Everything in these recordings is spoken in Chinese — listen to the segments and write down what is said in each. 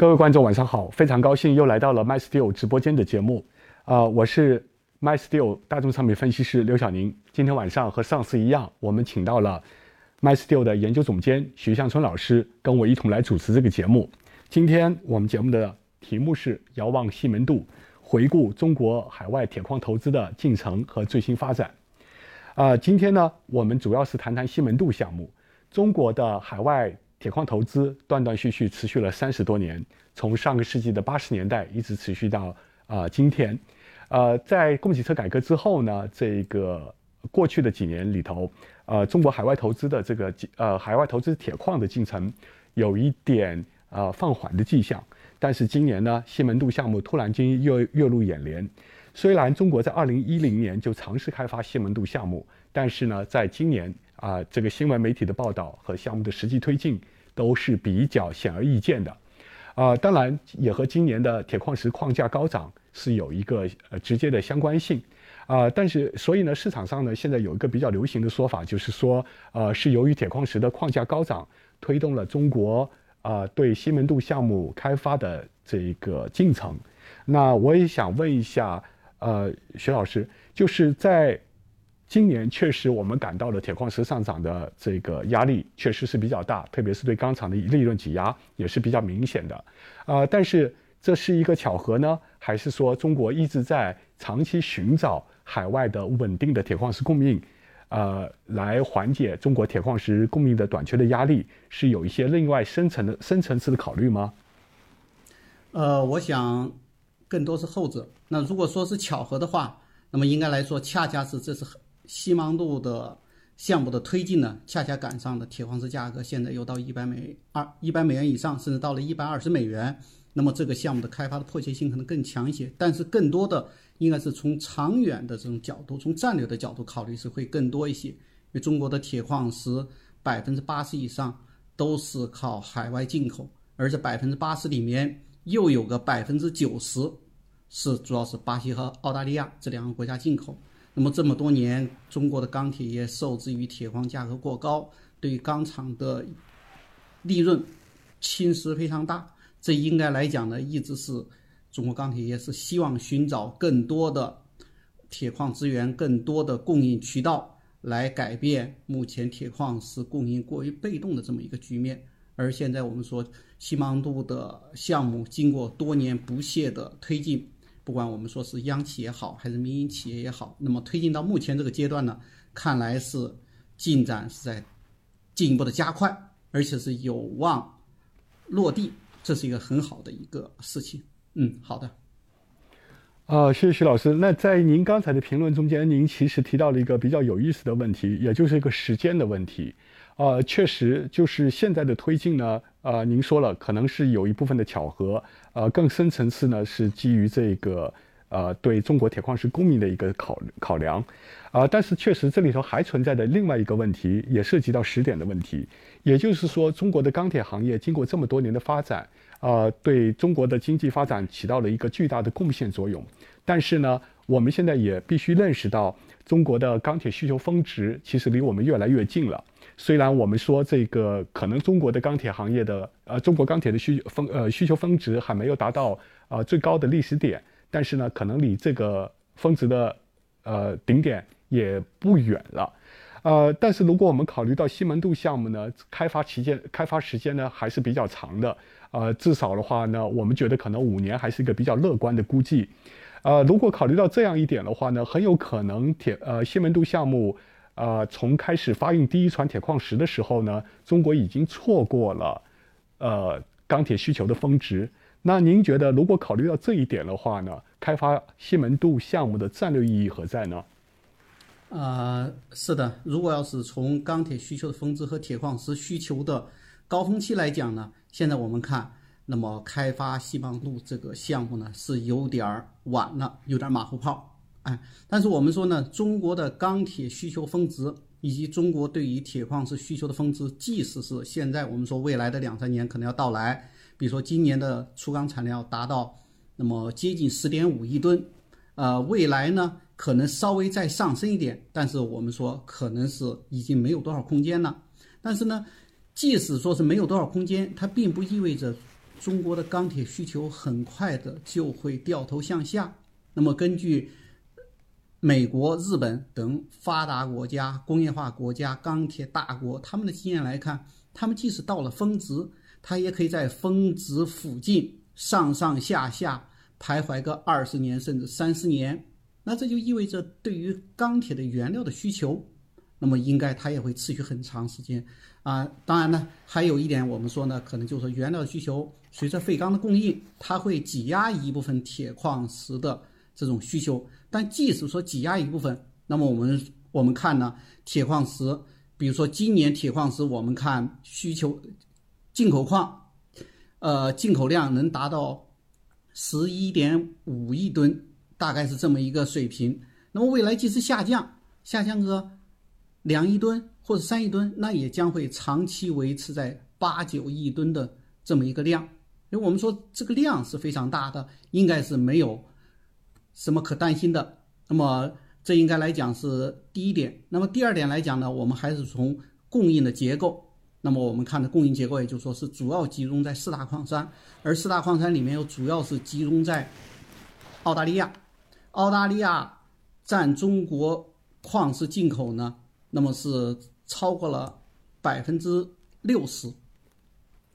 各位观众晚上好，非常高兴又来到了 MySteel 直播间的节目，啊，我是 MySteel 大众商品分析师刘晓宁。今天晚上和上次一样，我们请到了 MySteel 的研究总监徐向春老师，跟我一同来主持这个节目。今天我们节目的题目是遥望西门渡，回顾中国海外铁矿投资的进程和最新发展。啊，今天呢，我们主要是谈谈西门渡项目，中国的海外。铁矿投资断断续续持续了三十多年，从上个世纪的八十年代一直持续到啊今天，呃，在供给侧改革之后呢，这个过去的几年里头，呃，中国海外投资的这个呃海外投资铁矿的进程有一点呃放缓的迹象，但是今年呢，西门渡项目突然间又跃入眼帘。虽然中国在二零一零年就尝试开发西门渡项目，但是呢，在今年。啊，这个新闻媒体的报道和项目的实际推进都是比较显而易见的，啊，当然也和今年的铁矿石矿价高涨是有一个呃直接的相关性，啊，但是所以呢，市场上呢现在有一个比较流行的说法，就是说，呃，是由于铁矿石的矿价高涨，推动了中国啊对西门渡项目开发的这个进程。那我也想问一下，呃，徐老师，就是在。今年确实，我们感到了铁矿石上涨的这个压力确实是比较大，特别是对钢厂的利润挤压也是比较明显的。啊，但是这是一个巧合呢，还是说中国一直在长期寻找海外的稳定的铁矿石供应，呃，来缓解中国铁矿石供应的短缺的压力，是有一些另外深层的深层次的考虑吗？呃，我想更多是后者。那如果说是巧合的话，那么应该来说，恰恰是这是。西芒渡的项目的推进呢，恰恰赶上了铁矿石价格现在又到一百美二一百美元以上，甚至到了一百二十美元。那么这个项目的开发的迫切性可能更强一些，但是更多的应该是从长远的这种角度，从战略的角度考虑是会更多一些。因为中国的铁矿石百分之八十以上都是靠海外进口，而这百分之八十里面又有个百分之九十是主要是巴西和澳大利亚这两个国家进口。那么这么多年，中国的钢铁业受制于铁矿价格过高，对钢厂的利润侵蚀非常大。这应该来讲呢，一直是中国钢铁业是希望寻找更多的铁矿资源、更多的供应渠道，来改变目前铁矿石供应过于被动的这么一个局面。而现在我们说，西芒渡的项目经过多年不懈的推进。不管我们说是央企也好，还是民营企业也好，那么推进到目前这个阶段呢，看来是进展是在进一步的加快，而且是有望落地，这是一个很好的一个事情。嗯，好的。啊，谢谢徐老师。那在您刚才的评论中间，您其实提到了一个比较有意思的问题，也就是一个时间的问题。啊，确实就是现在的推进呢。呃，您说了，可能是有一部分的巧合。呃，更深层次呢，是基于这个呃对中国铁矿石供应的一个考考量，啊，但是确实这里头还存在的另外一个问题，也涉及到时点的问题，也就是说，中国的钢铁行业经过这么多年的发展，啊，对中国的经济发展起到了一个巨大的贡献作用，但是呢，我们现在也必须认识到，中国的钢铁需求峰值其实离我们越来越近了。虽然我们说这个可能中国的钢铁行业的呃中国钢铁的需峰呃需求峰值还没有达到呃最高的历史点，但是呢可能离这个峰值的呃顶点也不远了，呃但是如果我们考虑到西门渡项目呢开发期间开发时间呢还是比较长的，呃至少的话呢我们觉得可能五年还是一个比较乐观的估计，呃如果考虑到这样一点的话呢很有可能铁呃西门渡项目。呃，从开始发运第一船铁矿石的时候呢，中国已经错过了，呃，钢铁需求的峰值。那您觉得，如果考虑到这一点的话呢，开发西门渡项目的战略意义何在呢？呃，是的，如果要是从钢铁需求的峰值和铁矿石需求的高峰期来讲呢，现在我们看，那么开发西门渡这个项目呢，是有点儿晚了，有点马后炮。哎，但是我们说呢，中国的钢铁需求峰值以及中国对于铁矿石需求的峰值，即使是现在我们说未来的两三年可能要到来，比如说今年的粗钢产量达到那么接近十点五亿吨，呃，未来呢可能稍微再上升一点，但是我们说可能是已经没有多少空间了。但是呢，即使说是没有多少空间，它并不意味着中国的钢铁需求很快的就会掉头向下。那么根据美国、日本等发达国家、工业化国家、钢铁大国他们的经验来看，他们即使到了峰值，它也可以在峰值附近上上下下徘徊个二十年甚至三十年。那这就意味着对于钢铁的原料的需求，那么应该它也会持续很长时间啊。当然呢，还有一点我们说呢，可能就是说原料的需求随着废钢的供应，它会挤压一部分铁矿石的这种需求。但即使说挤压一部分，那么我们我们看呢，铁矿石，比如说今年铁矿石，我们看需求，进口矿，呃，进口量能达到十一点五亿吨，大概是这么一个水平。那么未来即使下降，下降个两亿吨或者三亿吨，那也将会长期维持在八九亿吨的这么一个量。因为我们说这个量是非常大的，应该是没有。什么可担心的？那么这应该来讲是第一点。那么第二点来讲呢，我们还是从供应的结构。那么我们看的供应结构，也就是说是主要集中在四大矿山，而四大矿山里面又主要是集中在澳大利亚。澳大利亚占中国矿石进口呢，那么是超过了百分之六十。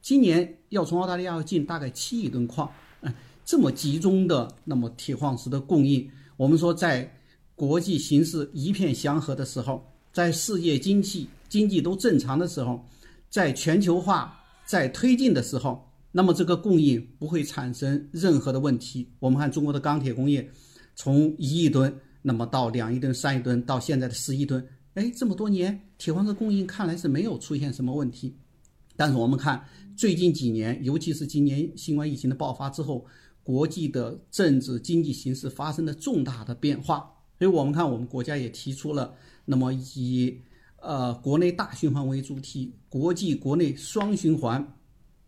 今年要从澳大利亚要进大概七亿吨矿。嗯这么集中的那么铁矿石的供应，我们说在国际形势一片祥和的时候，在世界经济经济都正常的时候，在全球化在推进的时候，那么这个供应不会产生任何的问题。我们看中国的钢铁工业，从一亿吨，那么到两亿吨、三亿吨，到现在的十亿吨，哎，这么多年铁矿石供应看来是没有出现什么问题。但是我们看最近几年，尤其是今年新冠疫情的爆发之后。国际的政治经济形势发生了重大的变化，所以我们看我们国家也提出了，那么以呃国内大循环为主体，国际国内双循环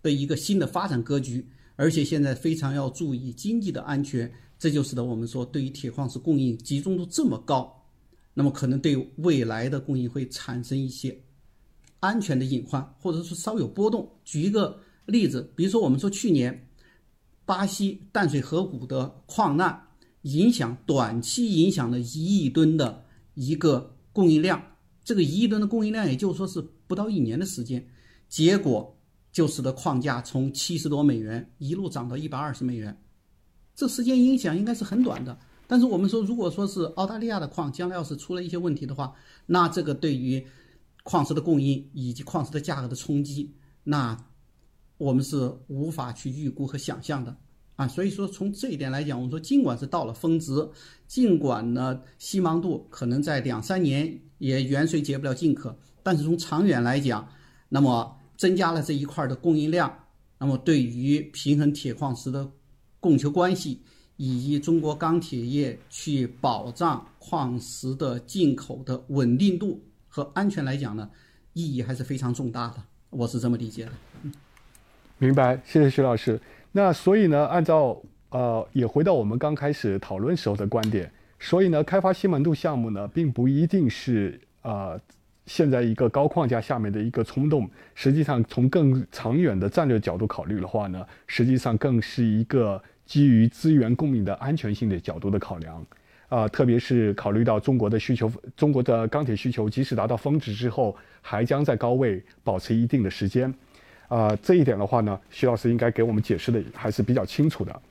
的一个新的发展格局，而且现在非常要注意经济的安全，这就使得我们说对于铁矿石供应集中度这么高，那么可能对未来的供应会产生一些安全的隐患，或者说稍有波动。举一个例子，比如说我们说去年。巴西淡水河谷的矿难影响短期影响了一亿吨的一个供应量，这个一亿吨的供应量，也就是说是不到一年的时间，结果就使得矿价从七十多美元一路涨到一百二十美元，这时间影响应该是很短的。但是我们说，如果说是澳大利亚的矿将来要是出了一些问题的话，那这个对于矿石的供应以及矿石的价格的冲击，那。我们是无法去预估和想象的啊，所以说从这一点来讲，我们说尽管是到了峰值，尽管呢西芒度可能在两三年也远水解不了近渴，但是从长远来讲，那么增加了这一块的供应量，那么对于平衡铁矿石的供求关系，以及中国钢铁业去保障矿石的进口的稳定度和安全来讲呢，意义还是非常重大的，我是这么理解的。明白，谢谢徐老师。那所以呢，按照呃，也回到我们刚开始讨论时候的观点，所以呢，开发西门度项目呢，并不一定是呃，现在一个高框架下面的一个冲动。实际上，从更长远的战略角度考虑的话呢，实际上更是一个基于资源供应的安全性的角度的考量。啊，特别是考虑到中国的需求，中国的钢铁需求即使达到峰值之后，还将在高位保持一定的时间。啊，这一点的话呢，徐老师应该给我们解释的还是比较清楚的。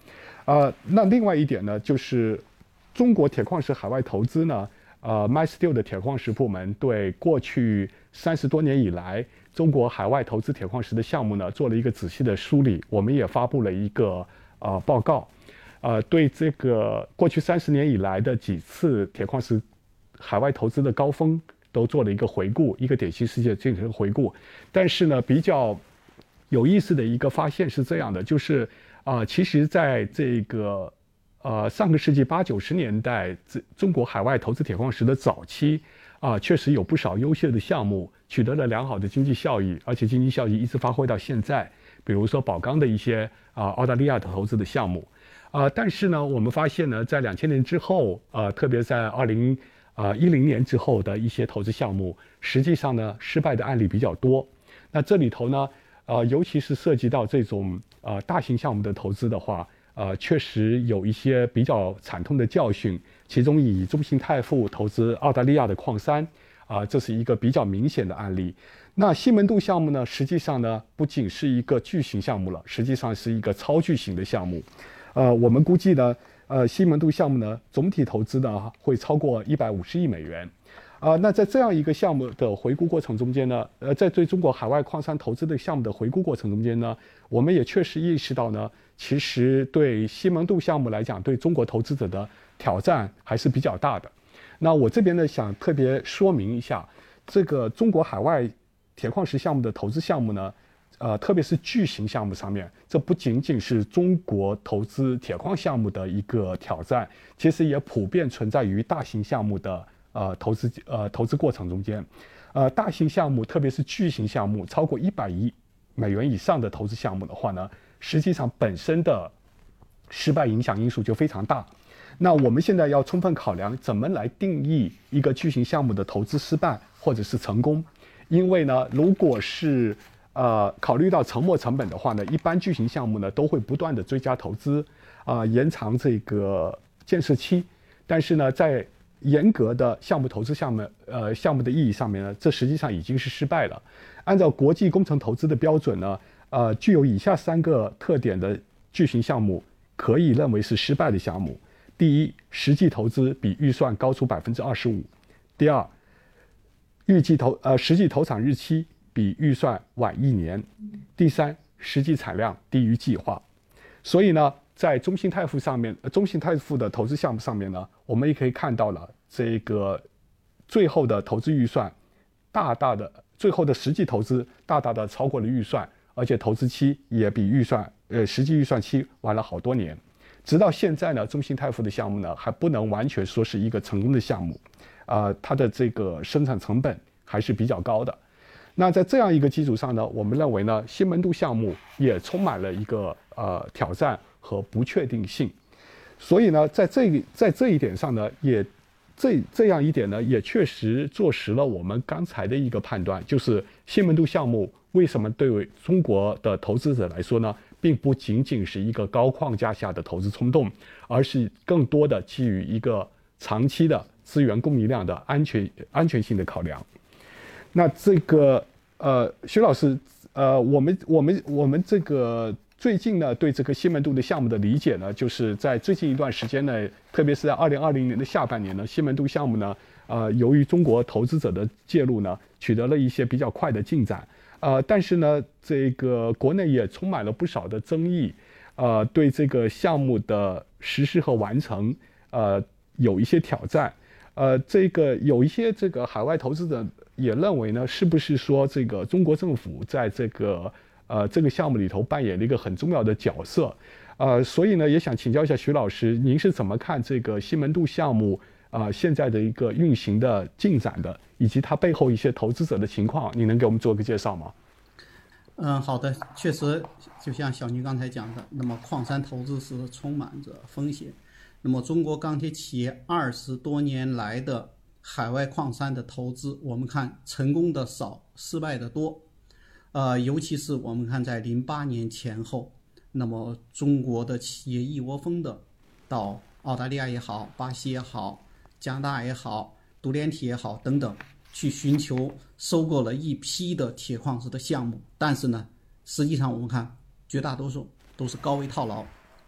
啊，那另外一点呢，就是中国铁矿石海外投资呢，呃，MySteel 的铁矿石部门对过去三十多年以来中国海外投资铁矿石的项目呢，做了一个仔细的梳理。我们也发布了一个呃报告，呃，对这个过去三十年以来的几次铁矿石海外投资的高峰都做了一个回顾，一个典型事件进行回顾。但是呢，比较有意思的一个发现是这样的，就是啊，其实在这个呃上个世纪八九十年代，这中国海外投资铁矿石的早期啊，确实有不少优秀的项目取得了良好的经济效益，而且经济效益一直发挥到现在。比如说宝钢的一些啊澳大利亚的投资的项目啊，但是呢，我们发现呢，在两千年之后啊，特别在二零啊一零年之后的一些投资项目，实际上呢，失败的案例比较多。那这里头呢？啊，尤其是涉及到这种呃大型项目的投资的话，呃，确实有一些比较惨痛的教训。其中以中信泰富投资澳大利亚的矿山，啊，这是一个比较明显的案例。那西门渡项目呢，实际上呢，不仅是一个巨型项目了，实际上是一个超巨型的项目。呃，我们估计呢，呃，西门渡项目呢，总体投资呢会超过一百五十亿美元。啊，那在这样一个项目的回顾过程中间呢，呃，在对中国海外矿山投资的项目的回顾过程中间呢，我们也确实意识到呢，其实对西门渡项目来讲，对中国投资者的挑战还是比较大的。那我这边呢，想特别说明一下，这个中国海外铁矿石项目的投资项目呢，呃，特别是巨型项目上面，这不仅仅是中国投资铁矿项目的一个挑战，其实也普遍存在于大型项目的。呃，投资呃投资过程中间，呃，大型项目，特别是巨型项目，超过一百亿美元以上的投资项目的话呢，实际上本身的失败影响因素就非常大。那我们现在要充分考量怎么来定义一个巨型项目的投资失败或者是成功，因为呢，如果是呃考虑到沉没成本的话呢，一般巨型项目呢都会不断的追加投资啊，延长这个建设期，但是呢，在严格的项目投资项目，呃，项目的意义上面呢，这实际上已经是失败了。按照国际工程投资的标准呢，呃，具有以下三个特点的巨型项目可以认为是失败的项目：第一，实际投资比预算高出百分之二十五；第二，预计投呃实际投产日期比预算晚一年；第三，实际产量低于计划。所以呢。在中信泰富上面，中信泰富的投资项目上面呢，我们也可以看到了这个最后的投资预算大大的，最后的实际投资大大的超过了预算，而且投资期也比预算呃实际预算期晚了好多年。直到现在呢，中信泰富的项目呢还不能完全说是一个成功的项目，啊，它的这个生产成本还是比较高的。那在这样一个基础上呢，我们认为呢，西门渡项目也充满了一个呃挑战。和不确定性，所以呢，在这在这一点上呢，也这这样一点呢，也确实坐实了我们刚才的一个判断，就是西门渡项目为什么对中国的投资者来说呢，并不仅仅是一个高框架下的投资冲动，而是更多的基于一个长期的资源供应量的安全安全性的考量。那这个呃，徐老师，呃，我们我们我们这个。最近呢，对这个西门渡的项目的理解呢，就是在最近一段时间呢，特别是在二零二零年的下半年呢，西门渡项目呢，呃，由于中国投资者的介入呢，取得了一些比较快的进展，呃，但是呢，这个国内也充满了不少的争议，呃，对这个项目的实施和完成，呃，有一些挑战，呃，这个有一些这个海外投资者也认为呢，是不是说这个中国政府在这个呃，这个项目里头扮演了一个很重要的角色，呃，所以呢，也想请教一下徐老师，您是怎么看这个西门渡项目啊现在的一个运行的进展的，以及它背后一些投资者的情况，你能给我们做个介绍吗？嗯，好的，确实，就像小宁刚才讲的，那么矿山投资是充满着风险，那么中国钢铁企业二十多年来的海外矿山的投资，我们看成功的少，失败的多。呃，尤其是我们看在零八年前后，那么中国的企业一窝蜂的到澳大利亚也好、巴西也好、加拿大也好、独联体也好等等，去寻求收购了一批的铁矿石的项目。但是呢，实际上我们看绝大多数都是高位套牢，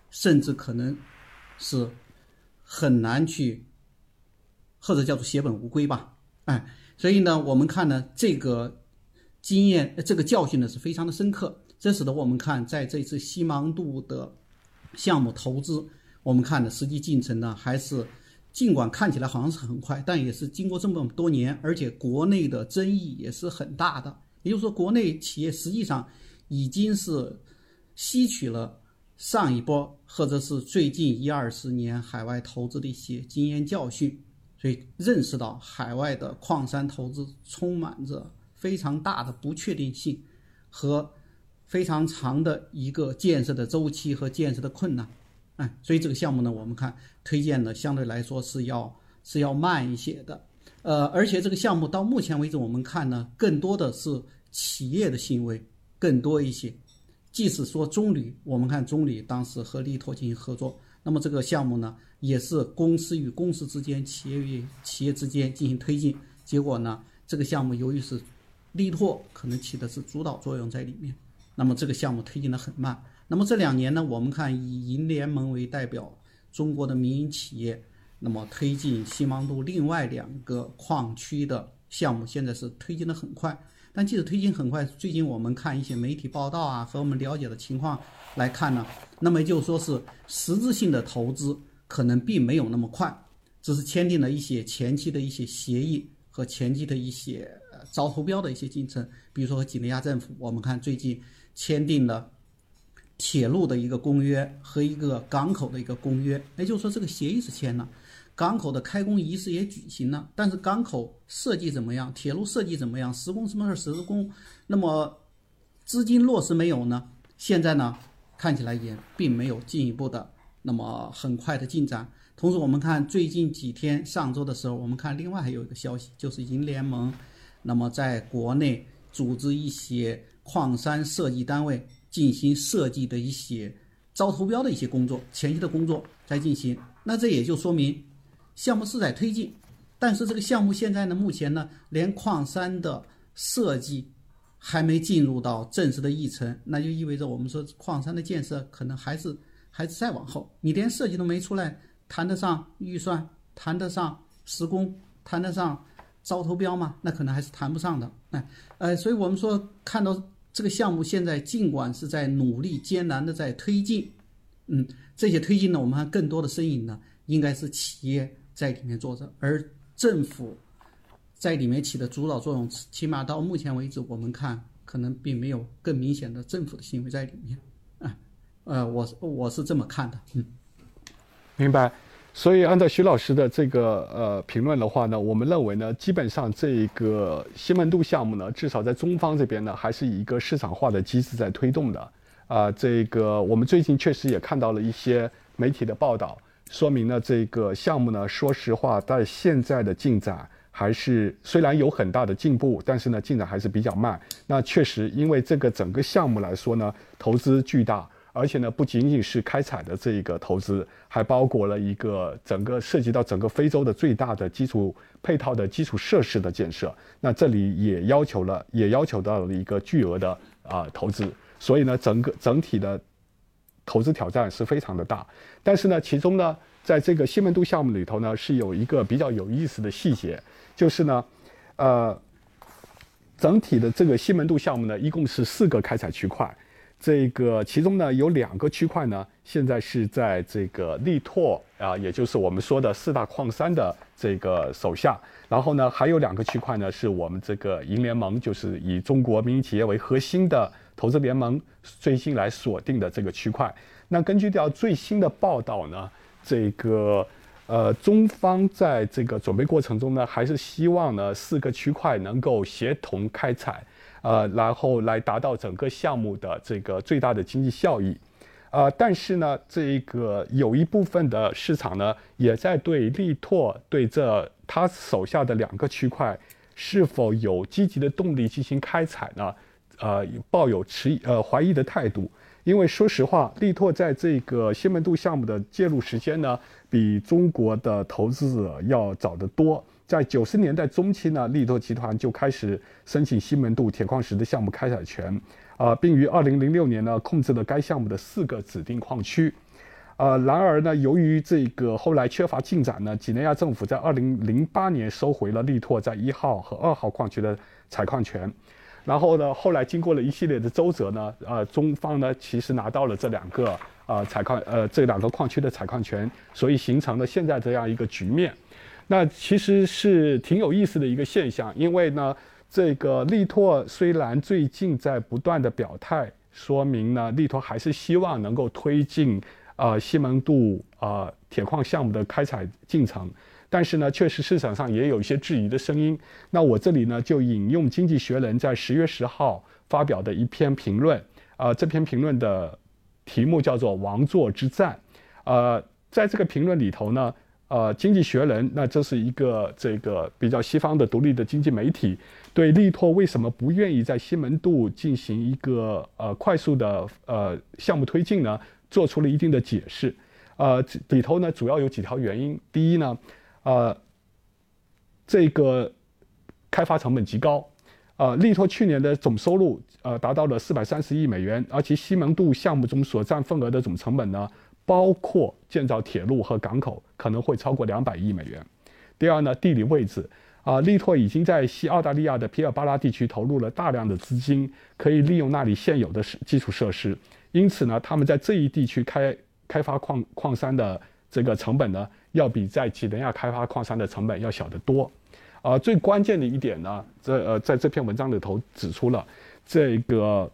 甚至可能是很难去，或者叫做血本无归吧。哎，所以呢，我们看呢这个。经验，这个教训呢是非常的深刻，这使得我们看在这次西芒度的项目投资，我们看的实际进程呢，还是尽管看起来好像是很快，但也是经过这么多年，而且国内的争议也是很大的。也就是说，国内企业实际上已经是吸取了上一波或者是最近一二十年海外投资的一些经验教训，所以认识到海外的矿山投资充满着。非常大的不确定性和非常长的一个建设的周期和建设的困难，哎，所以这个项目呢，我们看推荐呢相对来说是要是要慢一些的，呃，而且这个项目到目前为止我们看呢，更多的是企业的行为更多一些，即使说中铝，我们看中铝当时和力拓进行合作，那么这个项目呢，也是公司与公司之间、企业与企业之间进行推进。结果呢，这个项目由于是力拓可能起的是主导作用在里面，那么这个项目推进的很慢。那么这两年呢，我们看以银联盟为代表，中国的民营企业，那么推进新芒度另外两个矿区的项目，现在是推进的很快。但即使推进很快，最近我们看一些媒体报道啊，和我们了解的情况来看呢，那么就是说是实质性的投资可能并没有那么快，只是签订了一些前期的一些协议和前期的一些招投标的一些进程，比如说和几内亚政府，我们看最近签订了铁路的一个公约和一个港口的一个公约，也就是说这个协议是签了。港口的开工仪式也举行了，但是港口设计怎么样？铁路设计怎么样？施工什么时候施工？那么资金落实没有呢？现在呢，看起来也并没有进一步的那么很快的进展。同时，我们看最近几天，上周的时候，我们看另外还有一个消息，就是银联盟，那么在国内组织一些矿山设计单位进行设计的一些招投标的一些工作，前期的工作在进行。那这也就说明。项目是在推进，但是这个项目现在呢，目前呢，连矿山的设计还没进入到正式的议程，那就意味着我们说矿山的建设可能还是还是再往后。你连设计都没出来，谈得上预算，谈得上施工，谈得上招投标吗？那可能还是谈不上的。哎，呃，所以我们说看到这个项目现在尽管是在努力艰难的在推进，嗯，这些推进呢，我们看更多的身影呢，应该是企业。在里面做着，而政府在里面起的主导作用，起码到目前为止，我们看可能并没有更明显的政府的行为在里面。啊，呃，我我是这么看的，嗯，明白。所以按照徐老师的这个呃评论的话呢，我们认为呢，基本上这个西门渡项目呢，至少在中方这边呢，还是以一个市场化的机制在推动的。啊，这个我们最近确实也看到了一些媒体的报道。说明呢，这个项目呢，说实话，在现在的进展还是虽然有很大的进步，但是呢，进展还是比较慢。那确实，因为这个整个项目来说呢，投资巨大，而且呢，不仅仅是开采的这一个投资，还包括了一个整个涉及到整个非洲的最大的基础配套的基础设施的建设。那这里也要求了，也要求到了一个巨额的啊投资。所以呢，整个整体的。投资挑战是非常的大，但是呢，其中呢，在这个西门渡项目里头呢，是有一个比较有意思的细节，就是呢，呃，整体的这个西门渡项目呢，一共是四个开采区块，这个其中呢，有两个区块呢，现在是在这个力拓啊，也就是我们说的四大矿山的这个手下，然后呢，还有两个区块呢，是我们这个银联盟，就是以中国民营企业为核心的。投资联盟最新来锁定的这个区块，那根据掉最新的报道呢，这个呃中方在这个准备过程中呢，还是希望呢四个区块能够协同开采，呃，然后来达到整个项目的这个最大的经济效益，呃，但是呢，这个有一部分的市场呢，也在对力拓对这他手下的两个区块是否有积极的动力进行开采呢？呃，抱有持呃怀疑的态度，因为说实话，力拓在这个西门渡项目的介入时间呢，比中国的投资者要早得多。在九十年代中期呢，力拓集团就开始申请西门渡铁矿石的项目开采权，啊，并于二零零六年呢控制了该项目的四个指定矿区。呃，然而呢，由于这个后来缺乏进展呢，几内亚政府在二零零八年收回了力拓在一号和二号矿区的采矿权。然后呢，后来经过了一系列的周折呢，呃，中方呢其实拿到了这两个呃采矿呃这两个矿区的采矿权，所以形成了现在这样一个局面。那其实是挺有意思的一个现象，因为呢，这个力拓虽然最近在不断的表态，说明呢力拓还是希望能够推进呃西门渡呃铁矿项目的开采进程。但是呢，确实市场上也有一些质疑的声音。那我这里呢，就引用《经济学人》在十月十号发表的一篇评论。啊，这篇评论的题目叫做“王座之战”。呃，在这个评论里头呢，呃，《经济学人》那这是一个这个比较西方的独立的经济媒体，对力拓为什么不愿意在西门渡进行一个呃快速的呃项目推进呢，做出了一定的解释。呃，里头呢主要有几条原因。第一呢，呃，这个开发成本极高。呃，力拓去年的总收入呃达到了四百三十亿美元，而其西门渡项目中所占份额的总成本呢？包括建造铁路和港口可能会超过两百亿美元。第二呢，地理位置啊，力拓已经在西澳大利亚的皮尔巴拉地区投入了大量的资金，可以利用那里现有的基础设施。因此呢，他们在这一地区开开发矿矿山的这个成本呢，要比在几内亚开发矿山的成本要小得多。啊，最关键的一点呢，这呃，在这篇文章里头指出了这个。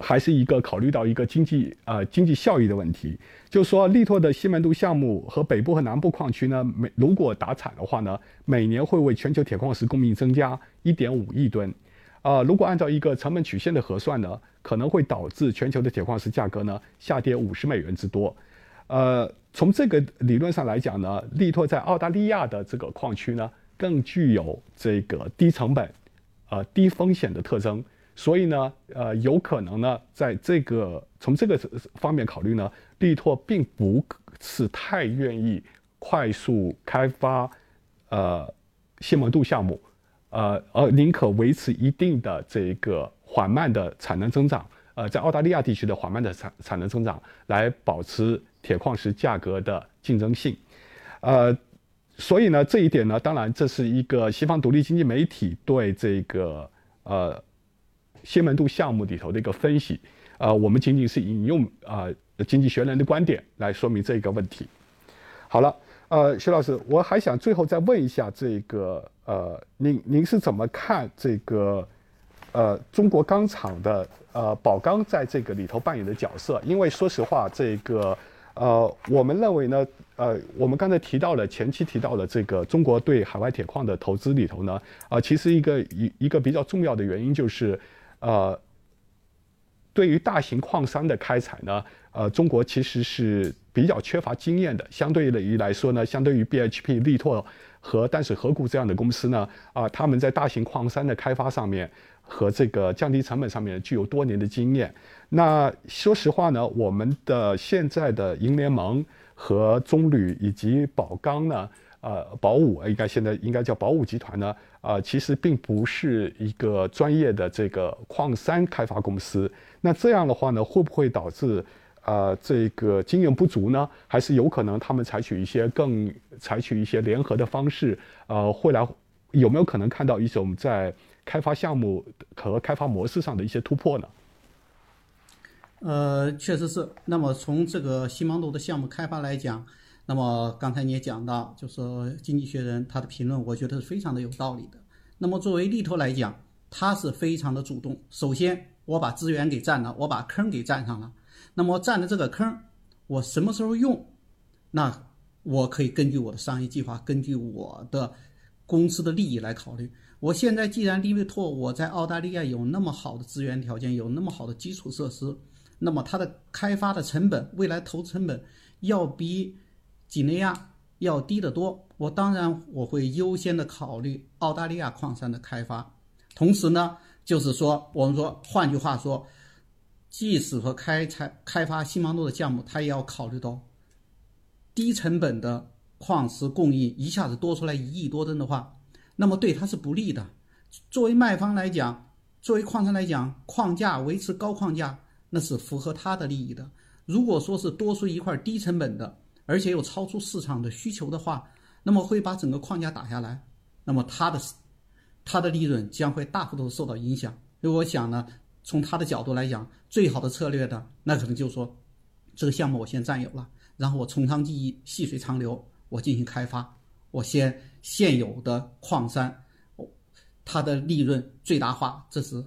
还是一个考虑到一个经济呃经济效益的问题，就是说力拓的西门渡项目和北部和南部矿区呢，每如果打产的话呢，每年会为全球铁矿石供应增加一点五亿吨，啊，如果按照一个成本曲线的核算呢，可能会导致全球的铁矿石价格呢下跌五十美元之多，呃，从这个理论上来讲呢，力拓在澳大利亚的这个矿区呢，更具有这个低成本，呃低风险的特征。所以呢，呃，有可能呢，在这个从这个方面考虑呢，力拓并不是太愿意快速开发，呃，西门渡项目，呃，而宁可维持一定的这个缓慢的产能增长，呃，在澳大利亚地区的缓慢的产产能增长，来保持铁矿石价格的竞争性，呃，所以呢，这一点呢，当然这是一个西方独立经济媒体对这个呃。西门渡项目里头的一个分析，呃，我们仅仅是引用啊经济学人的观点来说明这个问题。好了，呃，徐老师，我还想最后再问一下这个，呃，您您是怎么看这个，呃，中国钢厂的呃宝钢在这个里头扮演的角色？因为说实话，这个，呃，我们认为呢，呃，我们刚才提到了前期提到了这个中国对海外铁矿的投资里头呢，啊，其实一个一一个比较重要的原因就是。呃，对于大型矿山的开采呢，呃，中国其实是比较缺乏经验的。相对于来说呢，相对于 BHP、力拓和淡水河谷这样的公司呢，啊，他们在大型矿山的开发上面和这个降低成本上面具有多年的经验。那说实话呢，我们的现在的银联盟和中铝以及宝钢呢。呃，宝武应该现在应该叫宝武集团呢，啊，其实并不是一个专业的这个矿山开发公司。那这样的话呢，会不会导致呃这个经验不足呢？还是有可能他们采取一些更采取一些联合的方式？呃，会来有没有可能看到一种在开发项目和开发模式上的一些突破呢？呃，确实是。那么从这个西芒路的项目开发来讲。那么刚才你也讲到，就是《经济学人》他的评论，我觉得是非常的有道理的。那么作为力拓来讲，他是非常的主动。首先，我把资源给占了，我把坑给占上了。那么占的这个坑，我什么时候用？那我可以根据我的商业计划，根据我的公司的利益来考虑。我现在既然力拓我在澳大利亚有那么好的资源条件，有那么好的基础设施，那么它的开发的成本，未来投资成本要比。几内亚要低得多，我当然我会优先的考虑澳大利亚矿山的开发。同时呢，就是说，我们说，换句话说，即使说开采开发新芒多的项目，它也要考虑到低成本的矿石供应一下子多出来一亿多吨的话，那么对它是不利的。作为卖方来讲，作为矿山来讲，矿价维持高矿价，那是符合他的利益的。如果说是多出一块低成本的，而且又超出市场的需求的话，那么会把整个框架打下来，那么它的它的利润将会大幅度受到影响。所以我想呢，从他的角度来讲，最好的策略的那可能就是说，这个项目我先占有了，然后我从长计议，细水长流，我进行开发，我先现有的矿山，它的利润最大化，这是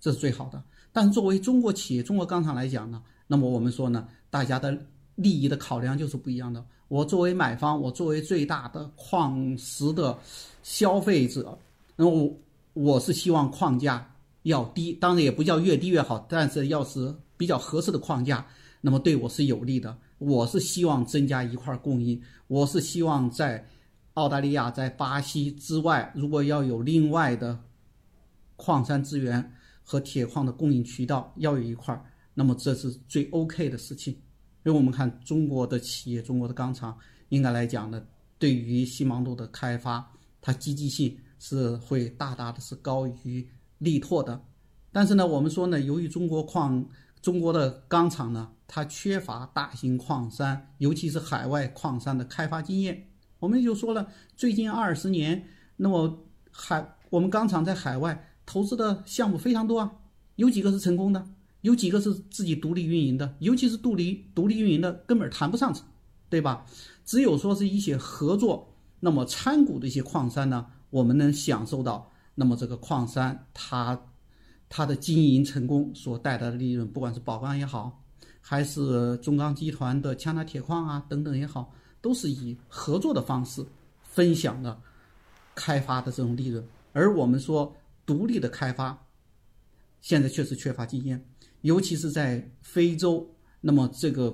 这是最好的。但是作为中国企业、中国钢厂来讲呢，那么我们说呢，大家的。利益的考量就是不一样的。我作为买方，我作为最大的矿石的消费者，那我我是希望矿价要低，当然也不叫越低越好，但是要是比较合适的矿价，那么对我是有利的。我是希望增加一块供应，我是希望在澳大利亚、在巴西之外，如果要有另外的矿山资源和铁矿的供应渠道，要有一块，那么这是最 OK 的事情。因为我们看中国的企业、中国的钢厂，应该来讲呢，对于西芒度的开发，它积极性是会大大的是高于力拓的。但是呢，我们说呢，由于中国矿、中国的钢厂呢，它缺乏大型矿山，尤其是海外矿山的开发经验。我们就说了，最近二十年，那么海我们钢厂在海外投资的项目非常多啊，有几个是成功的，有几个是自己独立运营的，尤其是独立独立运营的，根本谈不上，对吧？只有说是一些合作，那么参股的一些矿山呢，我们能享受到，那么这个矿山它。它的经营成功所带来的利润，不管是宝钢也好，还是中钢集团的强大铁矿啊等等也好，都是以合作的方式分享的开发的这种利润。而我们说独立的开发，现在确实缺乏经验，尤其是在非洲。那么这个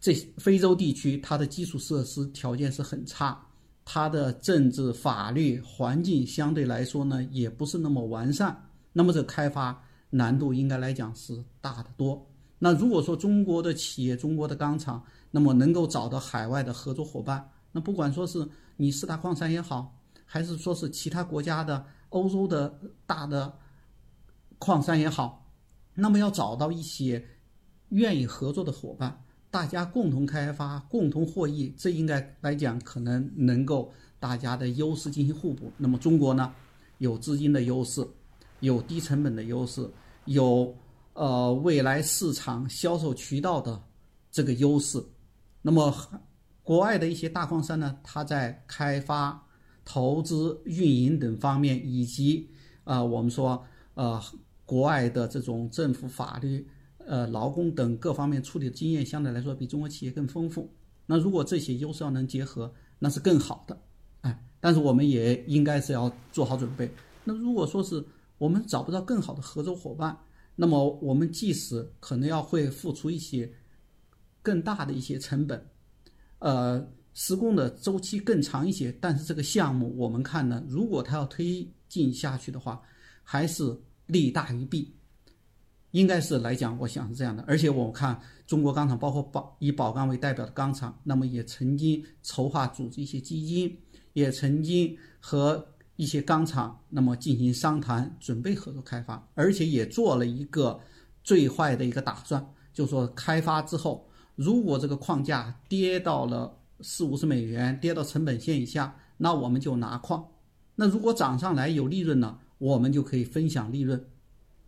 这非洲地区，它的基础设施条件是很差，它的政治、法律环境相对来说呢，也不是那么完善。那么这开发难度应该来讲是大得多。那如果说中国的企业、中国的钢厂，那么能够找到海外的合作伙伴，那不管说是你四大矿山也好，还是说是其他国家的欧洲的大的矿山也好，那么要找到一些愿意合作的伙伴，大家共同开发、共同获益，这应该来讲可能能够大家的优势进行互补。那么中国呢，有资金的优势。有低成本的优势，有呃未来市场销售渠道的这个优势。那么国外的一些大矿山呢，它在开发、投资、运营等方面，以及啊我们说呃国外的这种政府、法律、呃劳工等各方面处理的经验，相对来说比中国企业更丰富。那如果这些优势要能结合，那是更好的。哎，但是我们也应该是要做好准备。那如果说是我们找不到更好的合作伙伴，那么我们即使可能要会付出一些更大的一些成本，呃，施工的周期更长一些，但是这个项目我们看呢，如果它要推进下去的话，还是利大于弊，应该是来讲，我想是这样的。而且我们看中国钢厂，包括宝以宝钢为代表的钢厂，那么也曾经筹划组织一些基金，也曾经和。一些钢厂，那么进行商谈，准备合作开发，而且也做了一个最坏的一个打算，就说开发之后，如果这个矿价跌到了四五十美元，跌到成本线以下，那我们就拿矿；那如果涨上来有利润呢，我们就可以分享利润。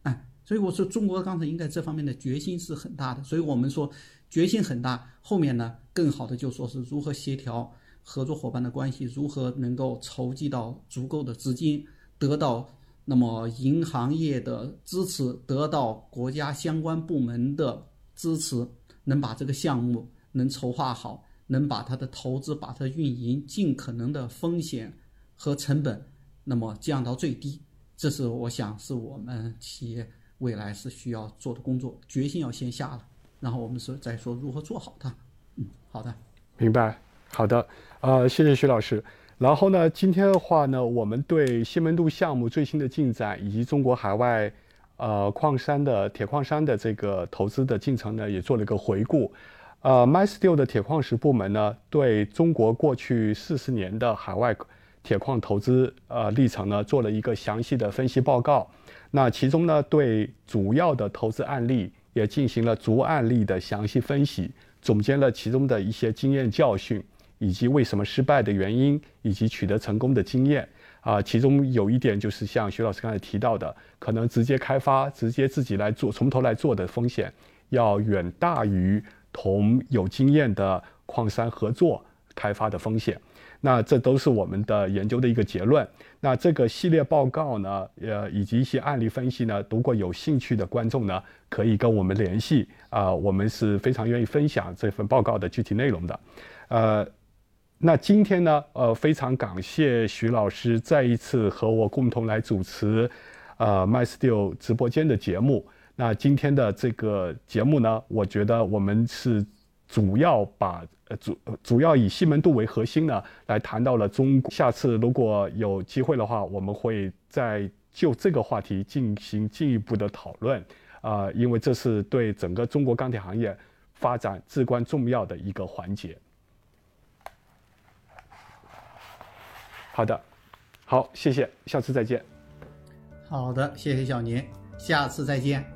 哎，所以我说中国刚才应该这方面的决心是很大的，所以我们说决心很大，后面呢更好的就说是如何协调。合作伙伴的关系如何能够筹集到足够的资金，得到那么银行业的支持，得到国家相关部门的支持，能把这个项目能筹划好，能把它的投资、把它运营尽可能的风险和成本，那么降到最低。这是我想是我们企业未来是需要做的工作，决心要先下了，然后我们说再说如何做好它。嗯，好的，明白。好的，呃，谢谢徐老师。然后呢，今天的话呢，我们对西门渡项目最新的进展，以及中国海外呃矿山的铁矿山的这个投资的进程呢，也做了一个回顾。呃，MySteel 的铁矿石部门呢，对中国过去四十年的海外铁矿投资呃历程呢，做了一个详细的分析报告。那其中呢，对主要的投资案例也进行了逐案例的详细分析，总结了其中的一些经验教训。以及为什么失败的原因，以及取得成功的经验啊，其中有一点就是像徐老师刚才提到的，可能直接开发、直接自己来做、从头来做的风险，要远大于同有经验的矿山合作开发的风险。那这都是我们的研究的一个结论。那这个系列报告呢，呃，以及一些案例分析呢，如果有兴趣的观众呢，可以跟我们联系啊，我们是非常愿意分享这份报告的具体内容的，呃。那今天呢，呃，非常感谢徐老师再一次和我共同来主持，呃，MySteel 直播间的节目。那今天的这个节目呢，我觉得我们是主要把呃主主要以西门度为核心呢，来谈到了中国。下次如果有机会的话，我们会再就这个话题进行进一步的讨论啊，因为这是对整个中国钢铁行业发展至关重要的一个环节。好的，好，谢谢，下次再见。好的，谢谢小宁，下次再见。